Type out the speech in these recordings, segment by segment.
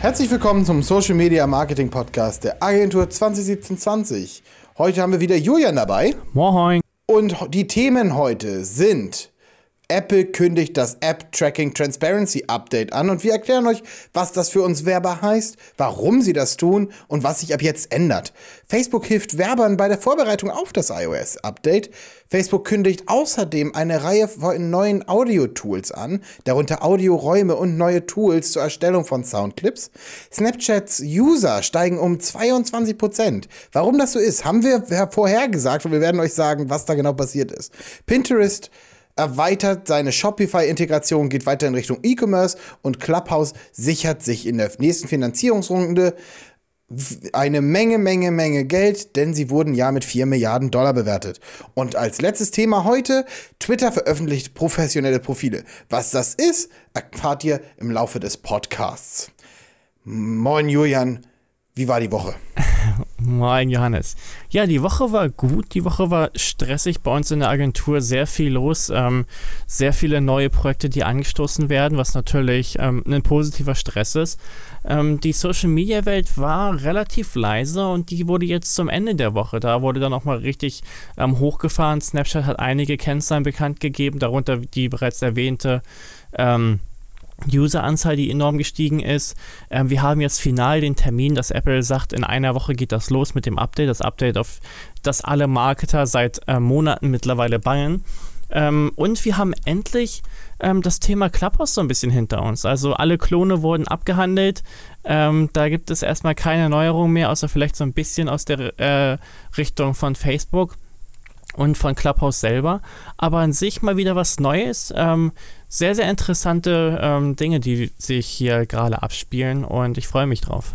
Herzlich willkommen zum Social Media Marketing Podcast der Agentur 2017-20. Heute haben wir wieder Julian dabei. Moin. Und die Themen heute sind Apple kündigt das App Tracking Transparency Update an und wir erklären euch, was das für uns Werber heißt, warum sie das tun und was sich ab jetzt ändert. Facebook hilft Werbern bei der Vorbereitung auf das iOS Update. Facebook kündigt außerdem eine Reihe von neuen Audio-Tools an, darunter Audioräume und neue Tools zur Erstellung von Soundclips. Snapchats User steigen um 22%. Warum das so ist, haben wir vorhergesagt und wir werden euch sagen, was da genau passiert ist. Pinterest erweitert seine Shopify-Integration, geht weiter in Richtung E-Commerce und Clubhouse sichert sich in der nächsten Finanzierungsrunde eine Menge, Menge, Menge Geld, denn sie wurden ja mit 4 Milliarden Dollar bewertet. Und als letztes Thema heute, Twitter veröffentlicht professionelle Profile. Was das ist, erfahrt ihr im Laufe des Podcasts. Moin Julian, wie war die Woche? Moin Johannes. Ja, die Woche war gut. Die Woche war stressig bei uns in der Agentur. Sehr viel los. Ähm, sehr viele neue Projekte, die angestoßen werden, was natürlich ähm, ein positiver Stress ist. Ähm, die Social Media Welt war relativ leise und die wurde jetzt zum Ende der Woche. Da wurde dann auch mal richtig ähm, hochgefahren. Snapchat hat einige Kennzahlen bekannt gegeben, darunter die bereits erwähnte. Ähm, Useranzahl, die enorm gestiegen ist. Ähm, wir haben jetzt final den Termin, dass Apple sagt, in einer Woche geht das los mit dem Update. Das Update, auf das alle Marketer seit äh, Monaten mittlerweile bangen. Ähm, und wir haben endlich ähm, das Thema Clubhouse so ein bisschen hinter uns. Also alle Klone wurden abgehandelt. Ähm, da gibt es erstmal keine Neuerung mehr, außer vielleicht so ein bisschen aus der äh, Richtung von Facebook und von Clubhouse selber. Aber an sich mal wieder was Neues. Sehr, sehr interessante ähm, Dinge, die sich hier gerade abspielen und ich freue mich drauf.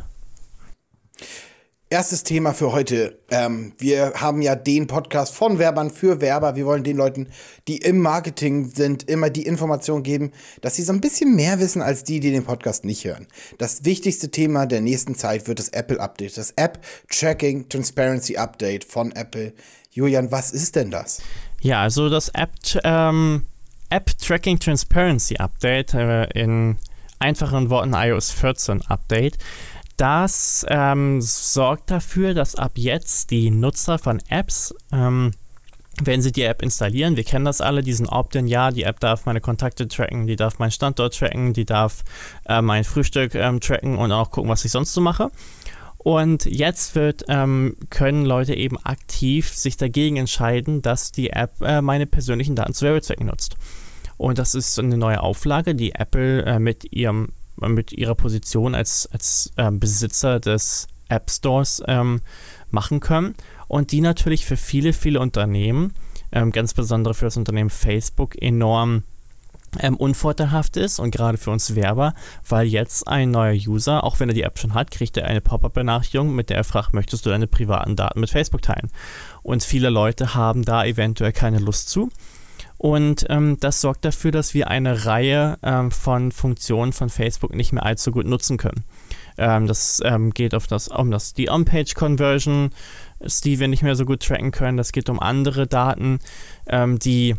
Erstes Thema für heute. Ähm, wir haben ja den Podcast von Werbern für Werber. Wir wollen den Leuten, die im Marketing sind, immer die Information geben, dass sie so ein bisschen mehr wissen als die, die den Podcast nicht hören. Das wichtigste Thema der nächsten Zeit wird das Apple Update, das App Tracking Transparency Update von Apple. Julian, was ist denn das? Ja, also das App, ähm, App Tracking Transparency Update äh, in einfachen Worten iOS 14 Update. Das ähm, sorgt dafür, dass ab jetzt die Nutzer von Apps, ähm, wenn sie die App installieren, wir kennen das alle, diesen Opt-in, ja, die App darf meine Kontakte tracken, die darf meinen Standort tracken, die darf äh, mein Frühstück ähm, tracken und auch gucken, was ich sonst so mache. Und jetzt wird, ähm, können Leute eben aktiv sich dagegen entscheiden, dass die App äh, meine persönlichen Daten zu Werbezwecken nutzt. Und das ist eine neue Auflage, die Apple äh, mit, ihrem, mit ihrer Position als, als äh, Besitzer des App Stores ähm, machen können. Und die natürlich für viele, viele Unternehmen, ähm, ganz besonders für das Unternehmen Facebook, enorm ähm, unvorteilhaft ist und gerade für uns Werber, weil jetzt ein neuer User, auch wenn er die App schon hat, kriegt er eine Pop-up-Benachrichtigung, mit der er fragt, möchtest du deine privaten Daten mit Facebook teilen? Und viele Leute haben da eventuell keine Lust zu. Und ähm, das sorgt dafür, dass wir eine Reihe ähm, von Funktionen von Facebook nicht mehr allzu gut nutzen können. Ähm, das ähm, geht auf das, um das, die On-Page-Conversion, die wir nicht mehr so gut tracken können. Das geht um andere Daten, ähm, die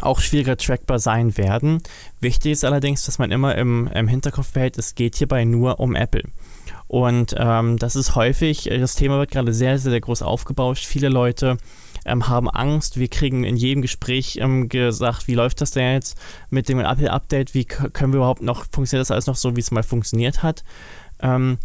auch schwieriger trackbar sein werden. Wichtig ist allerdings, dass man immer im, im Hinterkopf behält, es geht hierbei nur um Apple. Und ähm, das ist häufig, das Thema wird gerade sehr, sehr, sehr groß aufgebauscht. Viele Leute ähm, haben Angst. Wir kriegen in jedem Gespräch ähm, gesagt, wie läuft das denn jetzt mit dem Apple-Update? Wie können wir überhaupt noch, funktioniert das alles noch so, wie es mal funktioniert hat? Ähm,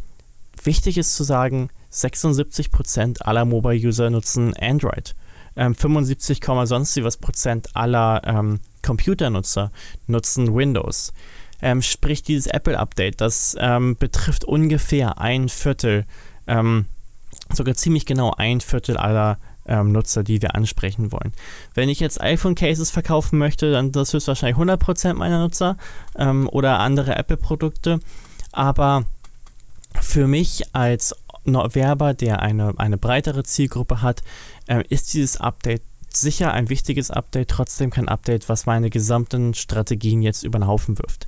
wichtig ist zu sagen, 76% aller Mobile-User nutzen Android ähm, 75, sonst was Prozent aller ähm, Computernutzer nutzen Windows. Ähm, sprich, dieses Apple-Update, das ähm, betrifft ungefähr ein Viertel, ähm, sogar ziemlich genau ein Viertel aller ähm, Nutzer, die wir ansprechen wollen. Wenn ich jetzt iPhone-Cases verkaufen möchte, dann das ist wahrscheinlich 100% meiner Nutzer ähm, oder andere Apple-Produkte. Aber für mich als Werber, der eine, eine breitere Zielgruppe hat, äh, ist dieses Update sicher ein wichtiges Update, trotzdem kein Update, was meine gesamten Strategien jetzt über den Haufen wirft.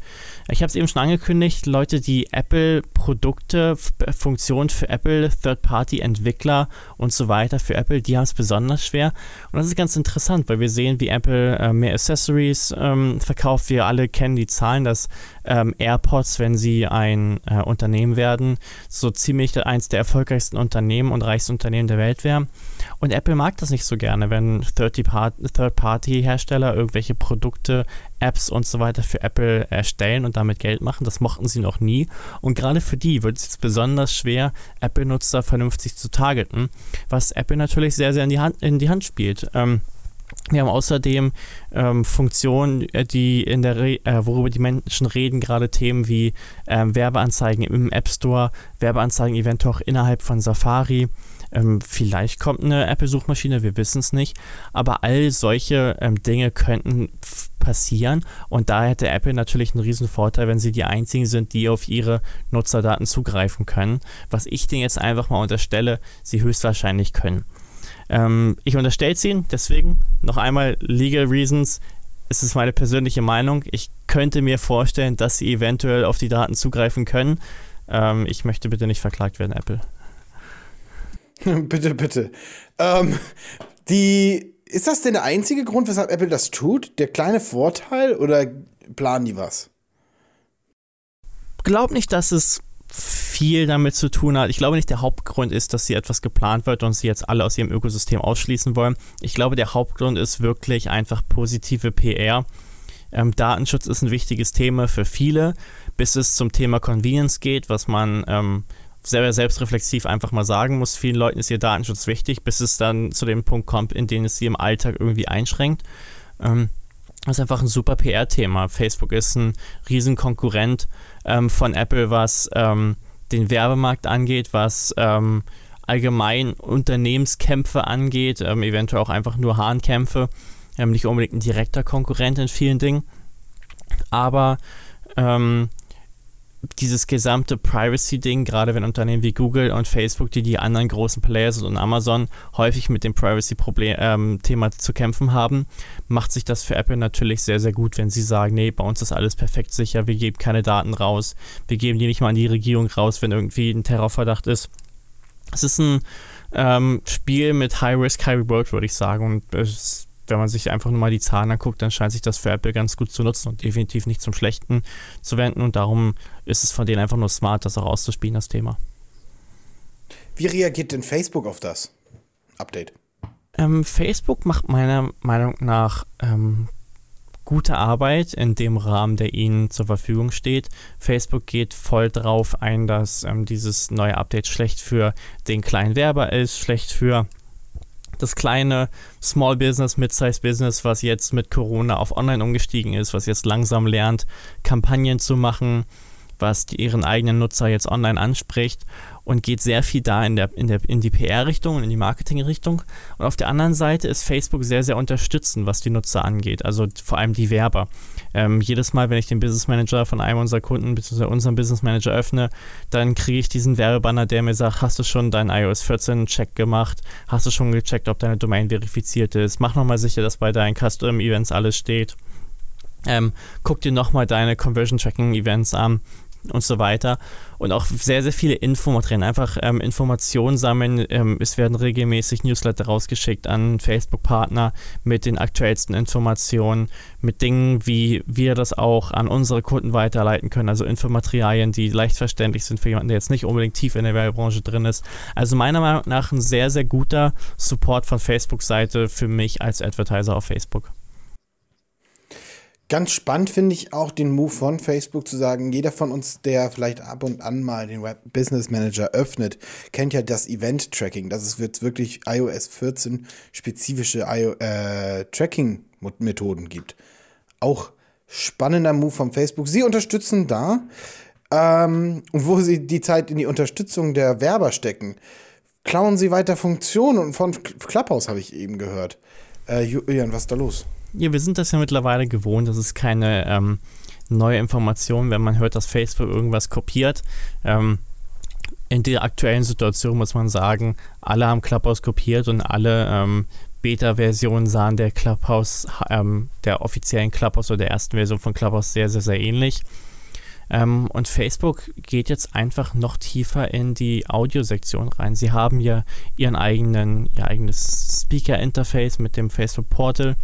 Ich habe es eben schon angekündigt, Leute, die Apple-Produkte, Funktionen für Apple, Third-Party-Entwickler und so weiter für Apple, die haben es besonders schwer. Und das ist ganz interessant, weil wir sehen, wie Apple äh, mehr Accessories ähm, verkauft. Wir alle kennen die Zahlen, dass ähm, AirPods, wenn sie ein äh, Unternehmen werden, so ziemlich eins der erfolgreichsten Unternehmen und reichsten Unternehmen der Welt wären. Und Apple mag das nicht so gerne, wenn Third-Party-Hersteller irgendwelche Produkte, Apps und so weiter für Apple erstellen und damit Geld machen. Das mochten sie noch nie. Und gerade für die wird es jetzt besonders schwer, Apple-Nutzer vernünftig zu targeten, was Apple natürlich sehr, sehr in die Hand, in die Hand spielt. Ähm, wir haben außerdem ähm, Funktionen, äh, die in der Re äh, worüber die Menschen reden, gerade Themen wie ähm, Werbeanzeigen im App Store, Werbeanzeigen eventuell auch innerhalb von Safari. Ähm, vielleicht kommt eine Apple-Suchmaschine, wir wissen es nicht. Aber all solche ähm, Dinge könnten passieren und da hätte Apple natürlich einen riesen Vorteil, wenn sie die einzigen sind, die auf ihre Nutzerdaten zugreifen können. Was ich denen jetzt einfach mal unterstelle, sie höchstwahrscheinlich können. Ähm, ich unterstelle es ihnen, deswegen noch einmal Legal Reasons. Es ist meine persönliche Meinung. Ich könnte mir vorstellen, dass sie eventuell auf die Daten zugreifen können. Ähm, ich möchte bitte nicht verklagt werden, Apple. bitte, bitte. Ähm, die, ist das denn der einzige Grund, weshalb Apple das tut? Der kleine Vorteil oder planen die was? Glaub nicht, dass es viel damit zu tun hat. Ich glaube nicht, der Hauptgrund ist, dass sie etwas geplant wird und sie jetzt alle aus ihrem Ökosystem ausschließen wollen. Ich glaube, der Hauptgrund ist wirklich einfach positive PR. Ähm, Datenschutz ist ein wichtiges Thema für viele, bis es zum Thema Convenience geht, was man ähm, selber selbstreflexiv einfach mal sagen muss. Vielen Leuten ist ihr Datenschutz wichtig, bis es dann zu dem Punkt kommt, in dem es sie im Alltag irgendwie einschränkt. Ähm, das ist einfach ein super PR-Thema. Facebook ist ein Riesenkonkurrent ähm, von Apple, was ähm, den Werbemarkt angeht, was ähm, allgemein Unternehmenskämpfe angeht, ähm, eventuell auch einfach nur Hahnkämpfe. Ähm, nicht unbedingt ein direkter Konkurrent in vielen Dingen. Aber ähm, dieses gesamte Privacy-Ding, gerade wenn Unternehmen wie Google und Facebook, die die anderen großen Players und Amazon häufig mit dem Privacy-Thema ähm, zu kämpfen haben, macht sich das für Apple natürlich sehr, sehr gut, wenn sie sagen, nee, bei uns ist alles perfekt sicher, wir geben keine Daten raus, wir geben die nicht mal an die Regierung raus, wenn irgendwie ein Terrorverdacht ist. Es ist ein ähm, Spiel mit High Risk, High Reward, würde ich sagen, und es ist wenn man sich einfach nur mal die Zahlen anguckt, dann scheint sich das für Apple ganz gut zu nutzen und definitiv nicht zum Schlechten zu wenden. Und darum ist es von denen einfach nur smart, das auch auszuspielen, das Thema. Wie reagiert denn Facebook auf das Update? Ähm, Facebook macht meiner Meinung nach ähm, gute Arbeit in dem Rahmen, der ihnen zur Verfügung steht. Facebook geht voll drauf ein, dass ähm, dieses neue Update schlecht für den kleinen Werber ist, schlecht für das kleine Small Business, Mid-Size Business, was jetzt mit Corona auf Online umgestiegen ist, was jetzt langsam lernt, Kampagnen zu machen, was die, ihren eigenen Nutzer jetzt online anspricht und geht sehr viel da in, der, in, der, in die PR-Richtung und in die Marketing-Richtung. Und auf der anderen Seite ist Facebook sehr, sehr unterstützend, was die Nutzer angeht, also vor allem die Werber. Ähm, jedes Mal, wenn ich den Business Manager von einem unserer Kunden bzw. unseren Business Manager öffne, dann kriege ich diesen Werbebanner, der mir sagt, hast du schon deinen iOS 14 Check gemacht? Hast du schon gecheckt, ob deine Domain verifiziert ist? Mach nochmal sicher, dass bei deinen Custom Events alles steht. Ähm, guck dir nochmal deine Conversion Tracking Events an und so weiter. Und auch sehr, sehr viele Infomaterialien. Einfach ähm, Informationen sammeln. Ähm, es werden regelmäßig Newsletter rausgeschickt an Facebook-Partner mit den aktuellsten Informationen, mit Dingen, wie wir das auch an unsere Kunden weiterleiten können. Also Infomaterialien, die leicht verständlich sind für jemanden, der jetzt nicht unbedingt tief in der Werbebranche drin ist. Also meiner Meinung nach ein sehr, sehr guter Support von Facebook-Seite für mich als Advertiser auf Facebook. Ganz spannend finde ich auch den Move von Facebook zu sagen, jeder von uns, der vielleicht ab und an mal den Web Business Manager öffnet, kennt ja das Event Tracking. Es wird wirklich iOS 14 spezifische äh, Tracking Methoden gibt. Auch spannender Move von Facebook. Sie unterstützen da ähm, und wo sie die Zeit in die Unterstützung der Werber stecken, klauen sie weiter Funktionen und von Clubhouse habe ich eben gehört. Äh, Julian, was ist da los? Ja, wir sind das ja mittlerweile gewohnt. Das ist keine ähm, neue Information, wenn man hört, dass Facebook irgendwas kopiert. Ähm, in der aktuellen Situation muss man sagen, alle haben Clubhouse kopiert und alle ähm, Beta-Versionen sahen der Clubhouse, ähm, der offiziellen Clubhouse oder der ersten Version von Clubhouse sehr, sehr, sehr ähnlich. Ähm, und Facebook geht jetzt einfach noch tiefer in die Audiosektion rein. Sie haben ja ihren eigenen, ihr eigenes Speaker-Interface mit dem Facebook Portal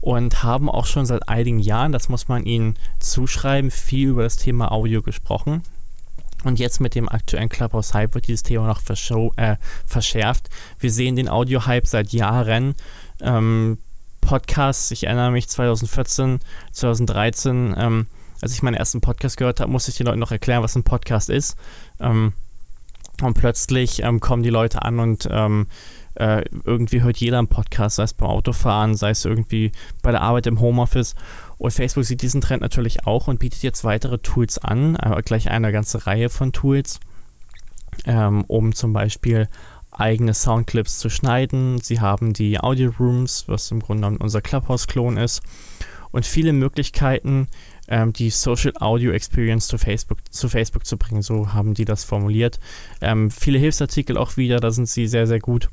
und haben auch schon seit einigen Jahren, das muss man ihnen zuschreiben, viel über das Thema Audio gesprochen. Und jetzt mit dem aktuellen Clubhouse-Hype wird dieses Thema noch äh, verschärft. Wir sehen den Audio-Hype seit Jahren. Ähm, Podcasts, ich erinnere mich 2014, 2013, ähm, als ich meinen ersten Podcast gehört habe, musste ich den Leuten noch erklären, was ein Podcast ist. Ähm, und plötzlich ähm, kommen die Leute an und ähm, äh, irgendwie hört jeder einen Podcast, sei es beim Autofahren, sei es irgendwie bei der Arbeit im Homeoffice. Und Facebook sieht diesen Trend natürlich auch und bietet jetzt weitere Tools an, äh, gleich eine ganze Reihe von Tools, ähm, um zum Beispiel eigene Soundclips zu schneiden. Sie haben die Audio Rooms, was im Grunde genommen unser Clubhouse-Klon ist, und viele Möglichkeiten, ähm, die Social Audio Experience zu Facebook, zu Facebook zu bringen. So haben die das formuliert. Ähm, viele Hilfsartikel auch wieder, da sind sie sehr, sehr gut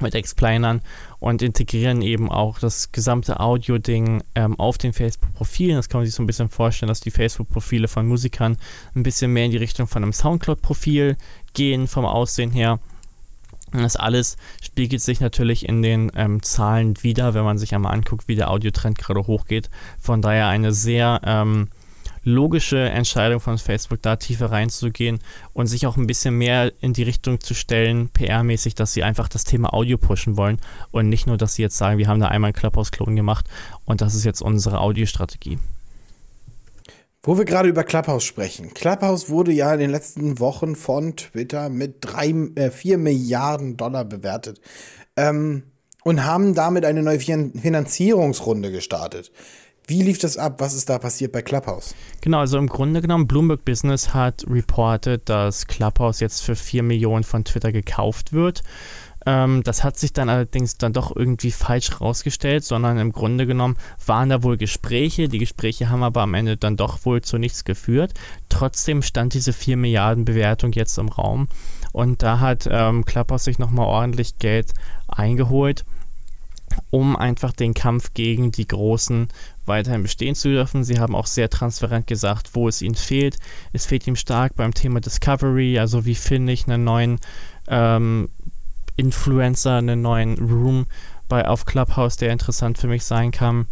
mit Explainern und integrieren eben auch das gesamte Audio-Ding ähm, auf den Facebook-Profilen. Das kann man sich so ein bisschen vorstellen, dass die Facebook-Profile von Musikern ein bisschen mehr in die Richtung von einem Soundcloud-Profil gehen, vom Aussehen her. Das alles spiegelt sich natürlich in den ähm, Zahlen wieder, wenn man sich einmal anguckt, wie der Audiotrend gerade hochgeht. Von daher eine sehr ähm, logische Entscheidung von Facebook, da tiefer reinzugehen und sich auch ein bisschen mehr in die Richtung zu stellen, PR-mäßig, dass sie einfach das Thema Audio pushen wollen und nicht nur, dass sie jetzt sagen, wir haben da einmal einen Clubhouse-Klon gemacht und das ist jetzt unsere Audiostrategie. Wo wir gerade über Clubhouse sprechen. Clubhouse wurde ja in den letzten Wochen von Twitter mit drei, äh, 4 Milliarden Dollar bewertet ähm, und haben damit eine neue Finanzierungsrunde gestartet. Wie lief das ab? Was ist da passiert bei Clubhouse? Genau, also im Grunde genommen, Bloomberg Business hat reported, dass Clubhouse jetzt für 4 Millionen von Twitter gekauft wird. Ähm, das hat sich dann allerdings dann doch irgendwie falsch rausgestellt, sondern im Grunde genommen waren da wohl Gespräche. Die Gespräche haben aber am Ende dann doch wohl zu nichts geführt. Trotzdem stand diese 4 Milliarden Bewertung jetzt im Raum. Und da hat ähm, Clubhouse sich nochmal ordentlich Geld eingeholt um einfach den Kampf gegen die Großen weiterhin bestehen zu dürfen. Sie haben auch sehr transparent gesagt, wo es ihnen fehlt. Es fehlt ihm stark beim Thema Discovery, also wie finde ich einen neuen ähm, Influencer, einen neuen Room bei, auf Clubhouse, der interessant für mich sein kann.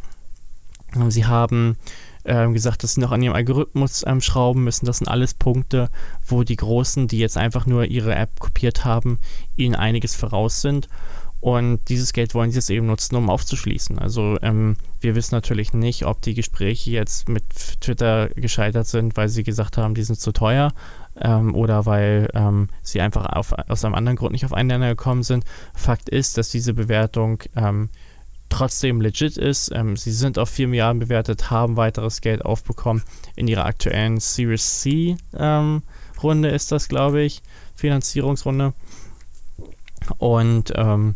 Sie haben ähm, gesagt, dass sie noch an ihrem Algorithmus ähm, schrauben müssen. Das sind alles Punkte, wo die Großen, die jetzt einfach nur ihre App kopiert haben, ihnen einiges voraus sind. Und dieses Geld wollen sie jetzt eben nutzen, um aufzuschließen. Also ähm, wir wissen natürlich nicht, ob die Gespräche jetzt mit Twitter gescheitert sind, weil sie gesagt haben, die sind zu teuer ähm, oder weil ähm, sie einfach auf, aus einem anderen Grund nicht auf einen Nenner gekommen sind. Fakt ist, dass diese Bewertung ähm, trotzdem legit ist. Ähm, sie sind auf 4 Milliarden bewertet, haben weiteres Geld aufbekommen. In ihrer aktuellen Series C ähm, Runde ist das, glaube ich, Finanzierungsrunde. Und ähm,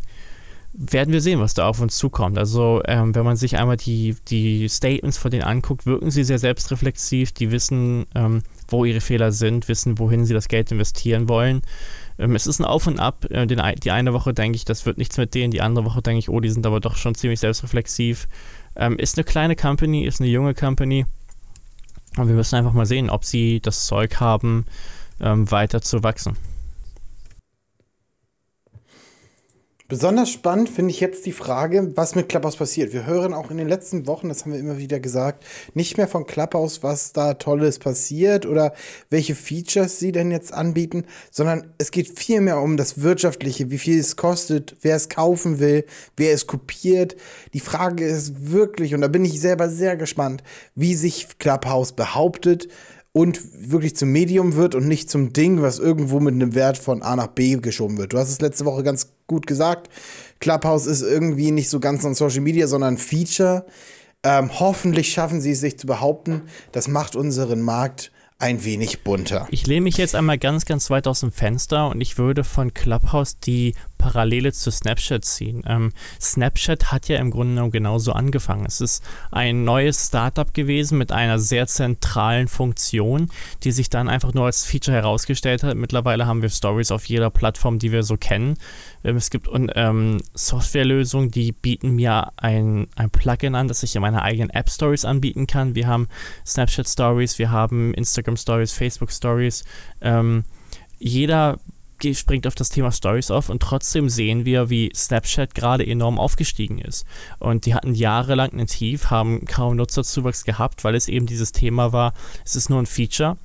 werden wir sehen, was da auf uns zukommt. Also, ähm, wenn man sich einmal die, die Statements von denen anguckt, wirken sie sehr selbstreflexiv. Die wissen, ähm, wo ihre Fehler sind, wissen, wohin sie das Geld investieren wollen. Ähm, es ist ein Auf und Ab. Äh, den, die eine Woche denke ich, das wird nichts mit denen. Die andere Woche denke ich, oh, die sind aber doch schon ziemlich selbstreflexiv. Ähm, ist eine kleine Company, ist eine junge Company. Und wir müssen einfach mal sehen, ob sie das Zeug haben, ähm, weiter zu wachsen. Besonders spannend finde ich jetzt die Frage, was mit Clubhouse passiert. Wir hören auch in den letzten Wochen, das haben wir immer wieder gesagt, nicht mehr von Clubhouse, was da Tolles passiert oder welche Features sie denn jetzt anbieten, sondern es geht vielmehr um das Wirtschaftliche, wie viel es kostet, wer es kaufen will, wer es kopiert. Die Frage ist wirklich, und da bin ich selber sehr gespannt, wie sich Clubhouse behauptet und wirklich zum Medium wird und nicht zum Ding, was irgendwo mit einem Wert von A nach B geschoben wird. Du hast es letzte Woche ganz gut gesagt. Clubhouse ist irgendwie nicht so ganz an Social Media, sondern ein Feature. Ähm, hoffentlich schaffen sie es sich zu behaupten. Das macht unseren Markt ein wenig bunter. Ich lehne mich jetzt einmal ganz, ganz weit aus dem Fenster und ich würde von Clubhouse die Parallele zu Snapchat ziehen. Ähm, Snapchat hat ja im Grunde genommen genauso angefangen. Es ist ein neues Startup gewesen mit einer sehr zentralen Funktion, die sich dann einfach nur als Feature herausgestellt hat. Mittlerweile haben wir Stories auf jeder Plattform, die wir so kennen. Ähm, es gibt ähm, Softwarelösungen, die bieten mir ein, ein Plugin an, das ich in meiner eigenen App Stories anbieten kann. Wir haben Snapchat Stories, wir haben Instagram Stories, Facebook Stories. Ähm, jeder springt auf das Thema Stories auf und trotzdem sehen wir, wie Snapchat gerade enorm aufgestiegen ist. Und die hatten jahrelang einen Tief, haben kaum Nutzerzuwachs gehabt, weil es eben dieses Thema war, es ist nur ein Feature.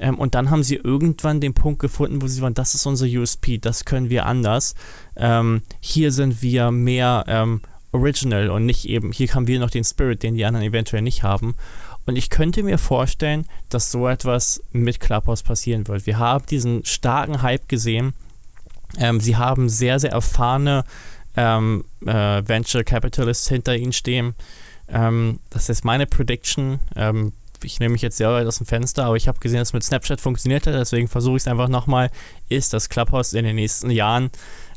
Ähm, und dann haben sie irgendwann den Punkt gefunden, wo sie waren, das ist unser USP, das können wir anders. Ähm, hier sind wir mehr ähm, original und nicht eben, hier haben wir noch den Spirit, den die anderen eventuell nicht haben. Und ich könnte mir vorstellen, dass so etwas mit Clubhouse passieren wird. Wir haben diesen starken Hype gesehen. Ähm, sie haben sehr, sehr erfahrene ähm, äh, Venture Capitalists hinter ihnen stehen. Ähm, das ist meine Prediction. Ähm, ich nehme mich jetzt sehr weit aus dem Fenster, aber ich habe gesehen, dass es mit Snapchat funktioniert hat, deswegen versuche ich es einfach nochmal, ist, dass Clubhouse in den nächsten Jahren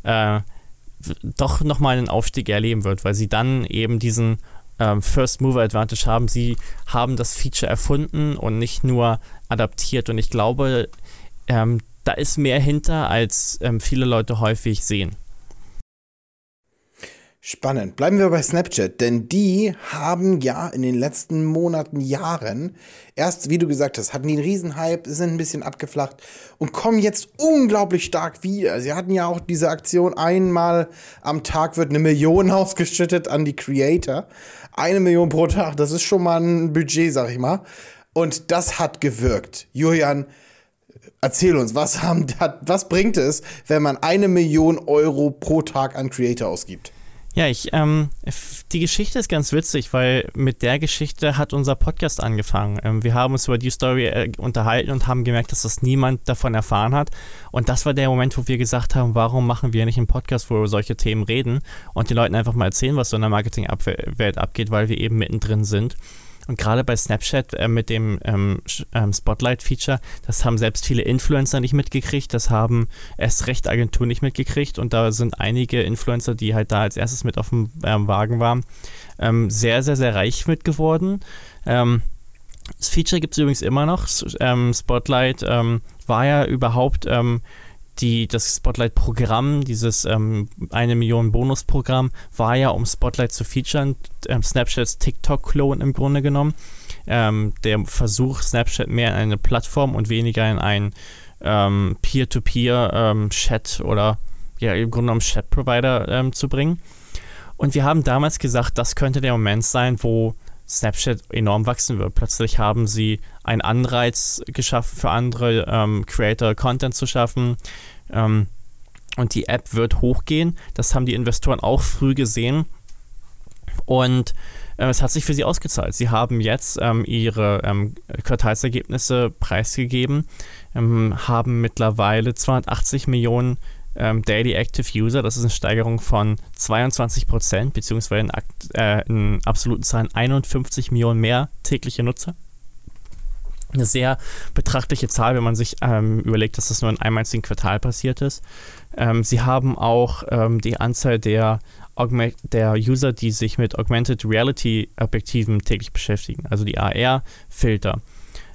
äh, doch nochmal einen Aufstieg erleben wird, weil sie dann eben diesen ähm, First Mover Advantage haben. Sie haben das Feature erfunden und nicht nur adaptiert. Und ich glaube, ähm, da ist mehr hinter, als ähm, viele Leute häufig sehen. Spannend. Bleiben wir bei Snapchat, denn die haben ja in den letzten Monaten, Jahren erst, wie du gesagt hast, hatten die einen Riesenhype, sind ein bisschen abgeflacht und kommen jetzt unglaublich stark wieder. Sie hatten ja auch diese Aktion, einmal am Tag wird eine Million ausgeschüttet an die Creator. Eine Million pro Tag, das ist schon mal ein Budget, sag ich mal. Und das hat gewirkt. Julian, erzähl uns, was, haben, was bringt es, wenn man eine Million Euro pro Tag an Creator ausgibt? Ja, ich, ähm, die Geschichte ist ganz witzig, weil mit der Geschichte hat unser Podcast angefangen. Ähm, wir haben uns über die Story äh, unterhalten und haben gemerkt, dass das niemand davon erfahren hat. Und das war der Moment, wo wir gesagt haben, warum machen wir nicht einen Podcast, wo wir über solche Themen reden und den Leuten einfach mal erzählen, was so in der Marketingwelt abgeht, weil wir eben mittendrin sind. Und gerade bei Snapchat äh, mit dem ähm, ähm, Spotlight-Feature, das haben selbst viele Influencer nicht mitgekriegt, das haben erst recht Agenturen nicht mitgekriegt und da sind einige Influencer, die halt da als erstes mit auf dem ähm, Wagen waren, ähm, sehr, sehr, sehr reich mit geworden. Ähm, das Feature gibt es übrigens immer noch. Ähm, Spotlight war ja überhaupt die, das Spotlight-Programm, dieses ähm, eine Million Bonus-Programm, war ja, um Spotlight zu featuren, ähm, Snapchats TikTok-Klon im Grunde genommen. Ähm, der Versuch, Snapchat mehr in eine Plattform und weniger in einen ähm, Peer-to-Peer-Chat ähm, oder ja, im Grunde genommen Chat-Provider ähm, zu bringen. Und wir haben damals gesagt, das könnte der Moment sein, wo Snapchat enorm wachsen wird. Plötzlich haben sie einen Anreiz geschaffen für andere ähm, Creator Content zu schaffen. Ähm, und die App wird hochgehen. Das haben die Investoren auch früh gesehen. Und äh, es hat sich für sie ausgezahlt. Sie haben jetzt ähm, ihre ähm, Quartalsergebnisse preisgegeben, ähm, haben mittlerweile 280 Millionen ähm, Daily Active User. Das ist eine Steigerung von 22 Prozent, beziehungsweise in, äh, in absoluten Zahlen 51 Millionen mehr tägliche Nutzer. Eine sehr betrachtliche Zahl, wenn man sich ähm, überlegt, dass das nur in einem einzigen Quartal passiert ist. Ähm, sie haben auch ähm, die Anzahl der, der User, die sich mit Augmented Reality Objektiven täglich beschäftigen, also die AR-Filter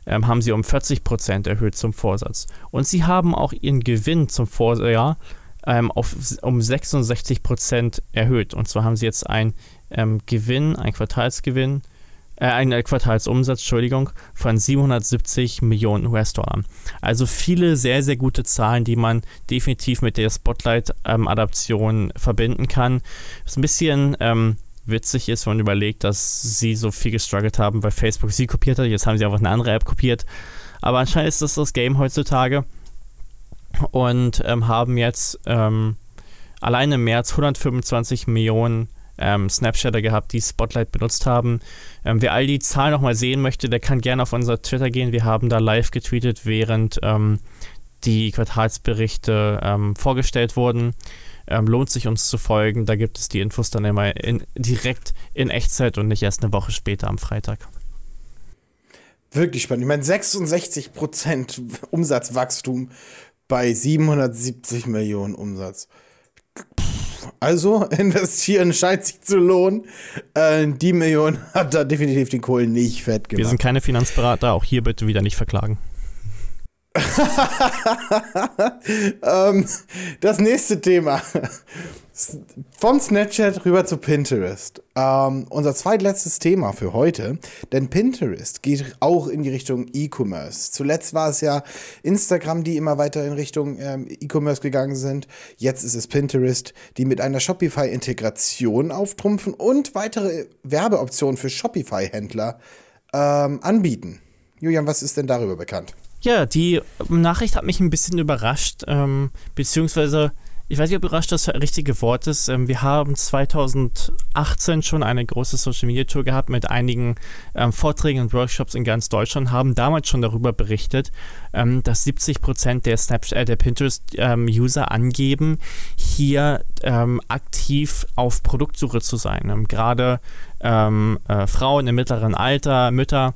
ähm, haben sie um 40 Prozent erhöht zum Vorsatz. Und sie haben auch ihren Gewinn zum Vorjahr ähm, auf, um 66 Prozent erhöht. Und zwar haben sie jetzt einen ähm, Gewinn, einen Quartalsgewinn, äh, einen Quartalsumsatz, Entschuldigung, von 770 Millionen US-Dollar. Also viele sehr, sehr gute Zahlen, die man definitiv mit der Spotlight-Adaption ähm, verbinden kann. Das ist ein bisschen ähm, witzig ist, wenn man überlegt, dass sie so viel gestruggelt haben, weil Facebook sie kopiert hat. Jetzt haben sie einfach eine andere App kopiert. Aber anscheinend ist das das Game heutzutage. Und ähm, haben jetzt ähm, allein im März 125 Millionen ähm, Snapchatter gehabt, die Spotlight benutzt haben. Ähm, wer all die Zahlen nochmal sehen möchte, der kann gerne auf unser Twitter gehen. Wir haben da live getweetet, während ähm, die Quartalsberichte ähm, vorgestellt wurden. Ähm, lohnt sich uns zu folgen. Da gibt es die Infos dann immer in, direkt in Echtzeit und nicht erst eine Woche später am Freitag. Wirklich spannend. Ich meine, 66% Umsatzwachstum bei 770 Millionen Umsatz. Also, investieren scheint sich zu lohnen. Äh, die Million hat da definitiv den Kohlen nicht fett gemacht. Wir sind keine Finanzberater, auch hier bitte wieder nicht verklagen. ähm, das nächste Thema. Von Snapchat rüber zu Pinterest. Ähm, unser zweitletztes Thema für heute, denn Pinterest geht auch in die Richtung E-Commerce. Zuletzt war es ja Instagram, die immer weiter in Richtung ähm, E-Commerce gegangen sind. Jetzt ist es Pinterest, die mit einer Shopify-Integration auftrumpfen und weitere Werbeoptionen für Shopify-Händler ähm, anbieten. Julian, was ist denn darüber bekannt? Ja, die Nachricht hat mich ein bisschen überrascht, ähm, beziehungsweise ich weiß nicht, ob überrascht das richtige Wort ist. Ähm, wir haben 2018 schon eine große Social Media Tour gehabt mit einigen ähm, Vorträgen und Workshops in ganz Deutschland, haben damals schon darüber berichtet, ähm, dass 70 Prozent der, äh, der Pinterest-User ähm, angeben, hier ähm, aktiv auf Produktsuche zu sein. Ähm, gerade äh, Frauen im mittleren Alter, Mütter,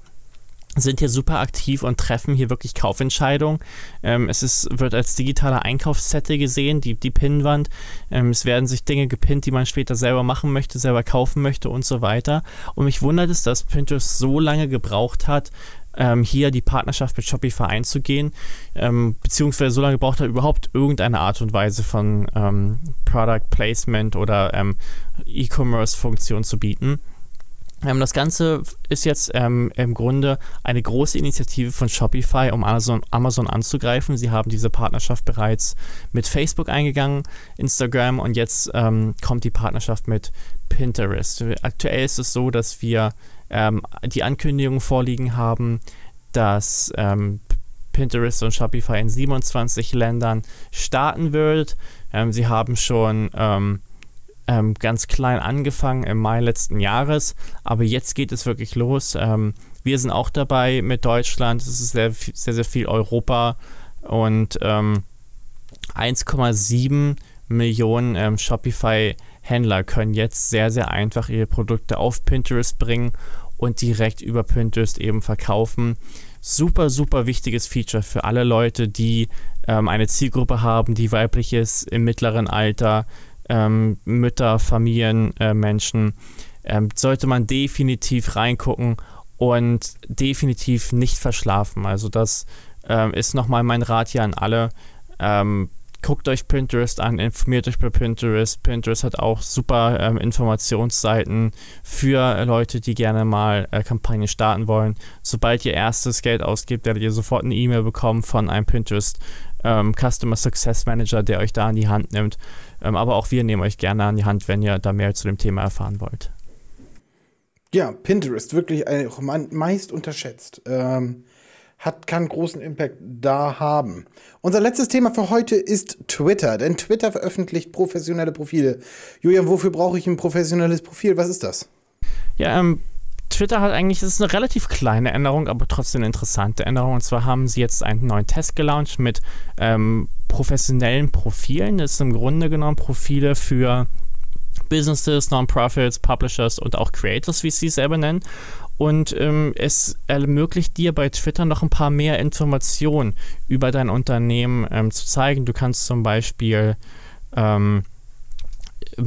sind hier super aktiv und treffen hier wirklich Kaufentscheidungen. Ähm, es ist, wird als digitaler Einkaufszettel gesehen, die, die Pinnwand. Ähm, es werden sich Dinge gepinnt, die man später selber machen möchte, selber kaufen möchte und so weiter. Und mich wundert es, dass Pinterest so lange gebraucht hat, ähm, hier die Partnerschaft mit Shopify einzugehen, ähm, beziehungsweise so lange gebraucht hat, überhaupt irgendeine Art und Weise von ähm, Product Placement oder ähm, E-Commerce-Funktion zu bieten. Ähm, das Ganze ist jetzt ähm, im Grunde eine große Initiative von Shopify, um Amazon, Amazon anzugreifen. Sie haben diese Partnerschaft bereits mit Facebook eingegangen, Instagram und jetzt ähm, kommt die Partnerschaft mit Pinterest. Aktuell ist es so, dass wir ähm, die Ankündigung vorliegen haben, dass ähm, Pinterest und Shopify in 27 Ländern starten wird. Ähm, sie haben schon ähm, ganz klein angefangen im Mai letzten Jahres, aber jetzt geht es wirklich los. Ähm, wir sind auch dabei mit Deutschland, es ist sehr, sehr, sehr viel Europa und ähm, 1,7 Millionen ähm, Shopify-Händler können jetzt sehr, sehr einfach ihre Produkte auf Pinterest bringen und direkt über Pinterest eben verkaufen. Super, super wichtiges Feature für alle Leute, die ähm, eine Zielgruppe haben, die weiblich ist, im mittleren Alter, ähm, Mütter, Familien, äh, Menschen, ähm, sollte man definitiv reingucken und definitiv nicht verschlafen. Also das ähm, ist nochmal mein Rat hier an alle. Ähm, guckt euch Pinterest an, informiert euch bei Pinterest. Pinterest hat auch super ähm, Informationsseiten für Leute, die gerne mal äh, Kampagnen starten wollen. Sobald ihr erstes Geld ausgibt, werdet ihr sofort eine E-Mail bekommen von einem Pinterest ähm, Customer Success Manager, der euch da an die Hand nimmt. Ähm, aber auch wir nehmen euch gerne an die Hand, wenn ihr da mehr zu dem Thema erfahren wollt. Ja, Pinterest, wirklich meist unterschätzt. Ähm, hat, kann großen Impact da haben. Unser letztes Thema für heute ist Twitter, denn Twitter veröffentlicht professionelle Profile. Julian, wofür brauche ich ein professionelles Profil? Was ist das? Ja, ähm, Twitter hat eigentlich, das ist eine relativ kleine Änderung, aber trotzdem eine interessante Änderung. Und zwar haben sie jetzt einen neuen Test gelauncht mit ähm, professionellen Profilen. Das sind im Grunde genommen Profile für Businesses, Non-Profits, Publishers und auch Creators, wie sie es selber nennen. Und ähm, es ermöglicht dir bei Twitter noch ein paar mehr Informationen über dein Unternehmen ähm, zu zeigen. Du kannst zum Beispiel ähm,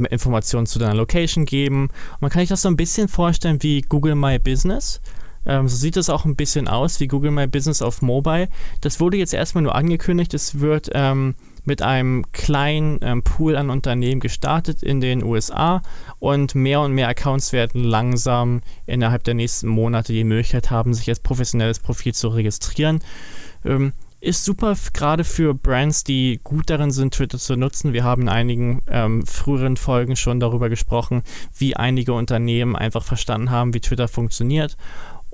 Informationen zu deiner Location geben. man kann sich das so ein bisschen vorstellen wie Google My Business. Ähm, so sieht es auch ein bisschen aus wie Google My Business auf Mobile. Das wurde jetzt erstmal nur angekündigt. Es wird ähm, mit einem kleinen ähm, Pool an Unternehmen gestartet in den USA und mehr und mehr Accounts werden langsam innerhalb der nächsten Monate die Möglichkeit haben, sich als professionelles Profil zu registrieren. Ähm, ist super gerade für Brands, die gut darin sind, Twitter zu nutzen. Wir haben in einigen ähm, früheren Folgen schon darüber gesprochen, wie einige Unternehmen einfach verstanden haben, wie Twitter funktioniert.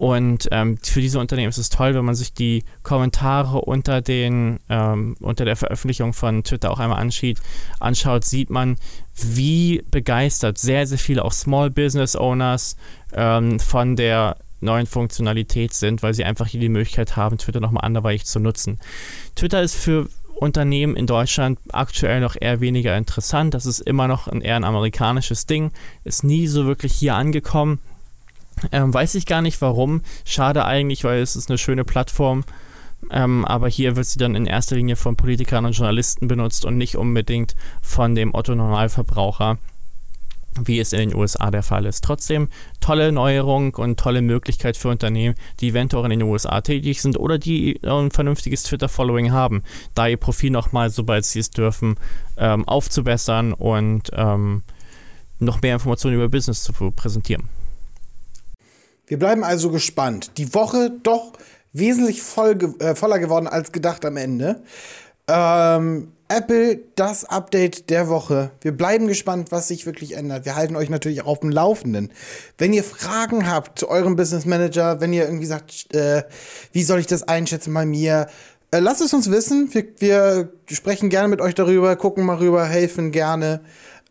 Und ähm, für diese Unternehmen ist es toll, wenn man sich die Kommentare unter, den, ähm, unter der Veröffentlichung von Twitter auch einmal anschaut, anschaut, sieht man, wie begeistert sehr, sehr viele auch Small Business Owners ähm, von der neuen Funktionalität sind, weil sie einfach hier die Möglichkeit haben, Twitter nochmal anderweitig zu nutzen. Twitter ist für Unternehmen in Deutschland aktuell noch eher weniger interessant. Das ist immer noch ein eher ein amerikanisches Ding, ist nie so wirklich hier angekommen. Ähm, weiß ich gar nicht warum. Schade eigentlich, weil es ist eine schöne Plattform. Ähm, aber hier wird sie dann in erster Linie von Politikern und Journalisten benutzt und nicht unbedingt von dem Otto-Normalverbraucher. wie es in den USA der Fall ist. Trotzdem tolle Neuerung und tolle Möglichkeit für Unternehmen, die eventuell in den USA tätig sind oder die ein vernünftiges Twitter-Following haben, da ihr Profil nochmal, sobald sie es dürfen, ähm, aufzubessern und ähm, noch mehr Informationen über Business zu präsentieren. Wir bleiben also gespannt. Die Woche doch wesentlich voll, äh, voller geworden als gedacht am Ende. Ähm, Apple, das Update der Woche. Wir bleiben gespannt, was sich wirklich ändert. Wir halten euch natürlich auch auf dem Laufenden. Wenn ihr Fragen habt zu eurem Business Manager, wenn ihr irgendwie sagt, äh, wie soll ich das einschätzen bei mir, äh, lasst es uns wissen. Wir, wir, sprechen gerne mit euch darüber, gucken mal rüber, helfen gerne.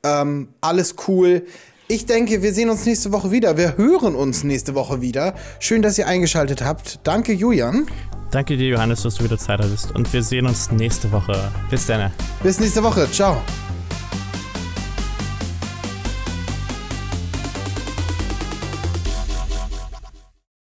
Ähm, alles cool. Ich denke, wir sehen uns nächste Woche wieder. Wir hören uns nächste Woche wieder. Schön, dass ihr eingeschaltet habt. Danke, Julian. Danke dir, Johannes, dass du wieder Zeit hattest. Und wir sehen uns nächste Woche. Bis dann. Bis nächste Woche. Ciao.